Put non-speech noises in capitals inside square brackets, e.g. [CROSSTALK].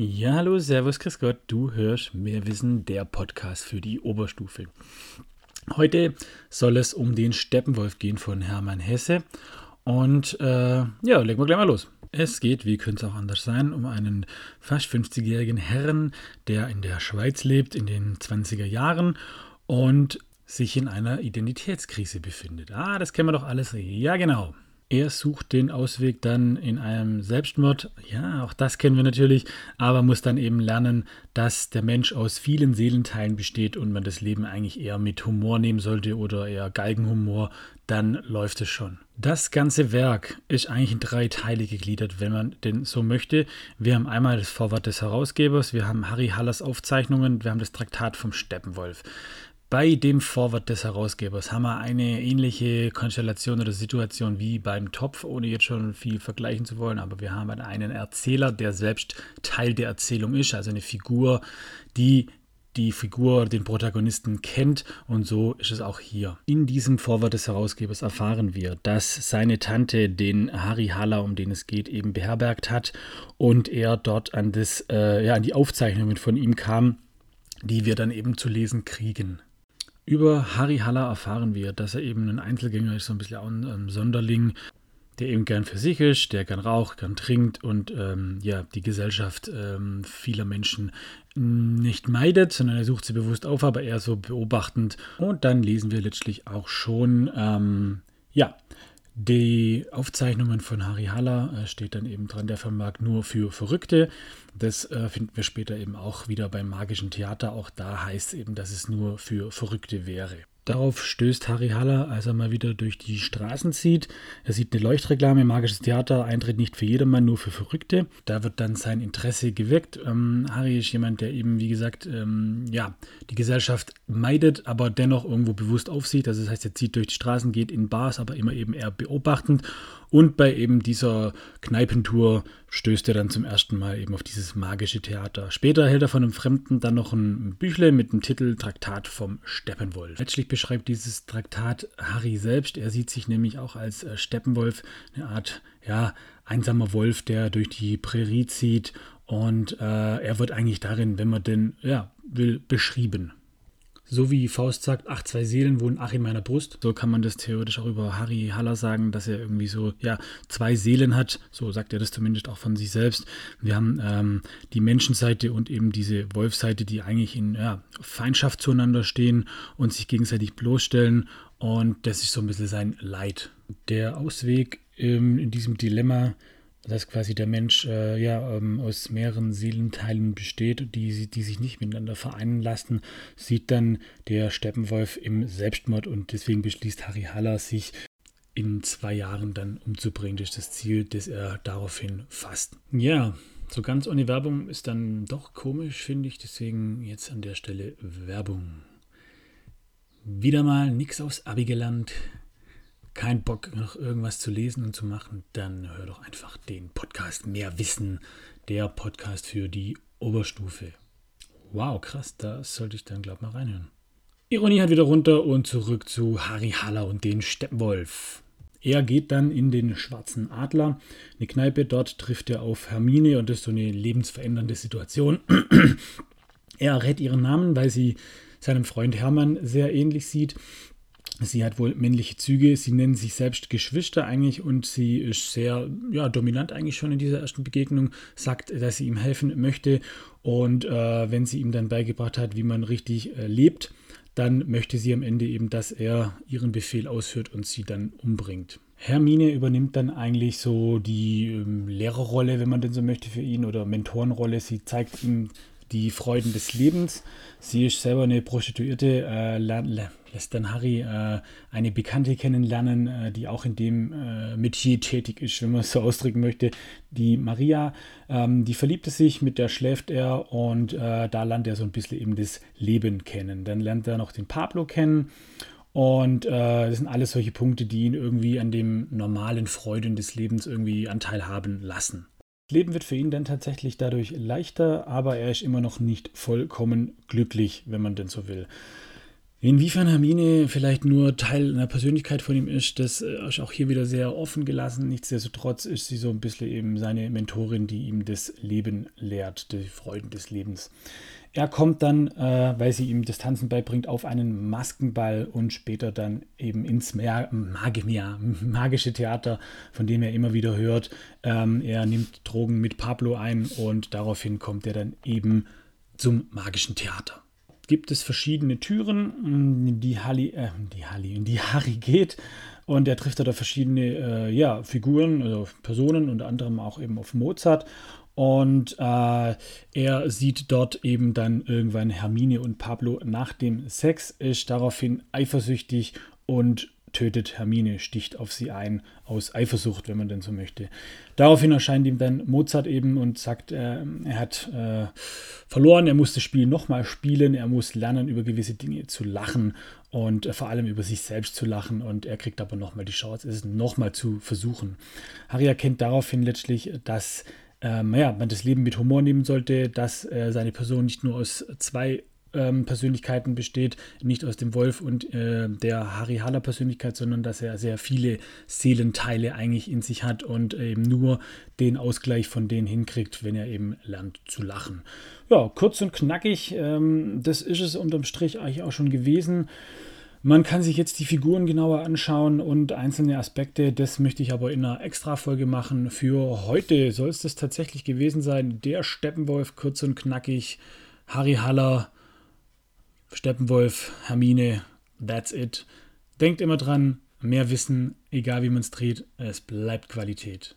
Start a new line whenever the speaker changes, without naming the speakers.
Ja, hallo, Servus, Chris Gott. Du hörst Mehr Wissen, der Podcast für die Oberstufe. Heute soll es um den Steppenwolf gehen von Hermann Hesse. Und äh, ja, legen wir gleich mal los. Es geht, wie könnte es auch anders sein, um einen fast 50-jährigen Herrn, der in der Schweiz lebt, in den 20er Jahren und sich in einer Identitätskrise befindet. Ah, das kennen wir doch alles. Ja, genau. Er sucht den Ausweg dann in einem Selbstmord. Ja, auch das kennen wir natürlich, aber muss dann eben lernen, dass der Mensch aus vielen Seelenteilen besteht und man das Leben eigentlich eher mit Humor nehmen sollte oder eher Galgenhumor, dann läuft es schon. Das ganze Werk ist eigentlich in drei Teile gegliedert, wenn man denn so möchte. Wir haben einmal das Vorwort des Herausgebers, wir haben Harry Hallers Aufzeichnungen, wir haben das Traktat vom Steppenwolf. Bei dem Vorwort des Herausgebers haben wir eine ähnliche Konstellation oder Situation wie beim Topf, ohne jetzt schon viel vergleichen zu wollen, aber wir haben einen Erzähler, der selbst Teil der Erzählung ist, also eine Figur, die die Figur, den Protagonisten kennt und so ist es auch hier. In diesem Vorwort des Herausgebers erfahren wir, dass seine Tante den Harry Haller, um den es geht, eben beherbergt hat und er dort an, das, äh, ja, an die Aufzeichnungen von ihm kam, die wir dann eben zu lesen kriegen. Über Harry Haller erfahren wir, dass er eben ein Einzelgänger ist, so ein bisschen auch ein ähm, Sonderling, der eben gern für sich ist, der gern raucht, gern trinkt und ähm, ja, die Gesellschaft ähm, vieler Menschen nicht meidet, sondern er sucht sie bewusst auf, aber eher so beobachtend. Und dann lesen wir letztlich auch schon, ähm, ja, die Aufzeichnungen von Harry Haller äh, steht dann eben dran, der vermag nur für Verrückte. Das äh, finden wir später eben auch wieder beim magischen Theater. Auch da heißt es eben, dass es nur für Verrückte wäre. Darauf stößt Harry Haller, als er mal wieder durch die Straßen zieht. Er sieht eine Leuchtreklame, magisches Theater, Eintritt nicht für jedermann, nur für Verrückte. Da wird dann sein Interesse geweckt. Ähm, Harry ist jemand, der eben, wie gesagt, ähm, ja, die Gesellschaft meidet, aber dennoch irgendwo bewusst aufsieht. Also das heißt, er zieht durch die Straßen, geht in Bars, aber immer eben eher beobachtend und bei eben dieser Kneipentour stößt er dann zum ersten Mal eben auf dieses magische Theater. Später hält er von einem Fremden dann noch ein Büchle mit dem Titel Traktat vom Steppenwolf. Letztlich beschreibt dieses Traktat Harry selbst. Er sieht sich nämlich auch als äh, Steppenwolf, eine Art ja, einsamer Wolf, der durch die Prärie zieht. Und äh, er wird eigentlich darin, wenn man denn ja, will, beschrieben. So wie Faust sagt, ach, zwei Seelen wohnen ach in meiner Brust. So kann man das theoretisch auch über Harry Haller sagen, dass er irgendwie so, ja, zwei Seelen hat. So sagt er das zumindest auch von sich selbst. Wir haben ähm, die Menschenseite und eben diese Wolfseite, die eigentlich in ja, Feindschaft zueinander stehen und sich gegenseitig bloßstellen. Und das ist so ein bisschen sein Leid. Der Ausweg ähm, in diesem Dilemma dass quasi der Mensch äh, ja ähm, aus mehreren Seelenteilen besteht, die, die sich nicht miteinander vereinen lassen, sieht dann der Steppenwolf im Selbstmord und deswegen beschließt Harry Haller, sich in zwei Jahren dann umzubringen. Das ist das Ziel, das er daraufhin fasst. Ja, so ganz ohne Werbung ist dann doch komisch, finde ich. Deswegen jetzt an der Stelle Werbung. Wieder mal nichts aufs Abi gelernt kein Bock, noch irgendwas zu lesen und zu machen, dann hör doch einfach den Podcast Mehr Wissen, der Podcast für die Oberstufe. Wow, krass, da sollte ich dann, glaube ich, mal reinhören. Ironie hat wieder runter und zurück zu Harry Haller und den Steppenwolf. Er geht dann in den Schwarzen Adler, eine Kneipe, dort trifft er auf Hermine und das ist so eine lebensverändernde Situation. [CLEARS THROAT] er errät ihren Namen, weil sie seinem Freund Hermann sehr ähnlich sieht. Sie hat wohl männliche Züge, sie nennen sich selbst Geschwister eigentlich und sie ist sehr ja, dominant eigentlich schon in dieser ersten Begegnung, sagt, dass sie ihm helfen möchte und äh, wenn sie ihm dann beigebracht hat, wie man richtig äh, lebt, dann möchte sie am Ende eben, dass er ihren Befehl ausführt und sie dann umbringt. Hermine übernimmt dann eigentlich so die ähm, Lehrerrolle, wenn man denn so möchte, für ihn oder Mentorenrolle. Sie zeigt ihm die Freuden des Lebens. Sie ist selber eine Prostituierte, äh, lässt dann Harry äh, eine Bekannte kennenlernen, äh, die auch in dem äh, Metier tätig ist, wenn man es so [LAUGHS] ausdrücken möchte. Die Maria, ähm, die verliebte sich, mit der schläft er und äh, da lernt er so ein bisschen eben das Leben kennen. Dann lernt er noch den Pablo kennen. Und äh, das sind alles solche Punkte, die ihn irgendwie an dem normalen Freuden des Lebens irgendwie Anteil haben lassen. Das Leben wird für ihn dann tatsächlich dadurch leichter, aber er ist immer noch nicht vollkommen glücklich, wenn man denn so will. Inwiefern Hermine vielleicht nur Teil einer Persönlichkeit von ihm ist, das äh, ist auch hier wieder sehr offen gelassen. Nichtsdestotrotz ist sie so ein bisschen eben seine Mentorin, die ihm das Leben lehrt, die Freuden des Lebens. Er kommt dann, äh, weil sie ihm das Tanzen beibringt, auf einen Maskenball und später dann eben ins Mag magische Theater, von dem er immer wieder hört. Ähm, er nimmt Drogen mit Pablo ein und daraufhin kommt er dann eben zum magischen Theater gibt es verschiedene Türen, die Halli, äh, die Halli, in die Harry geht. Und er trifft da verschiedene äh, ja, Figuren, also Personen, unter anderem auch eben auf Mozart. Und äh, er sieht dort eben dann irgendwann Hermine und Pablo nach dem Sex, ist daraufhin eifersüchtig und tötet Hermine, sticht auf sie ein, aus Eifersucht, wenn man denn so möchte. Daraufhin erscheint ihm dann Mozart eben und sagt, äh, er hat äh, verloren, er muss das Spiel nochmal spielen, er muss lernen, über gewisse Dinge zu lachen und äh, vor allem über sich selbst zu lachen und er kriegt aber nochmal die Chance, es nochmal zu versuchen. Harry erkennt daraufhin letztlich, dass ähm, ja, man das Leben mit Humor nehmen sollte, dass äh, seine Person nicht nur aus zwei ähm, Persönlichkeiten besteht, nicht aus dem Wolf und äh, der Harry Haller Persönlichkeit, sondern dass er sehr viele Seelenteile eigentlich in sich hat und eben nur den Ausgleich von denen hinkriegt, wenn er eben lernt zu lachen. Ja, kurz und knackig, ähm, das ist es unterm Strich eigentlich auch schon gewesen. Man kann sich jetzt die Figuren genauer anschauen und einzelne Aspekte. Das möchte ich aber in einer Extra-Folge machen. Für heute soll es das tatsächlich gewesen sein. Der Steppenwolf, kurz und knackig. Harry Haller, Steppenwolf, Hermine, that's it. Denkt immer dran, mehr Wissen, egal wie man es dreht, es bleibt Qualität.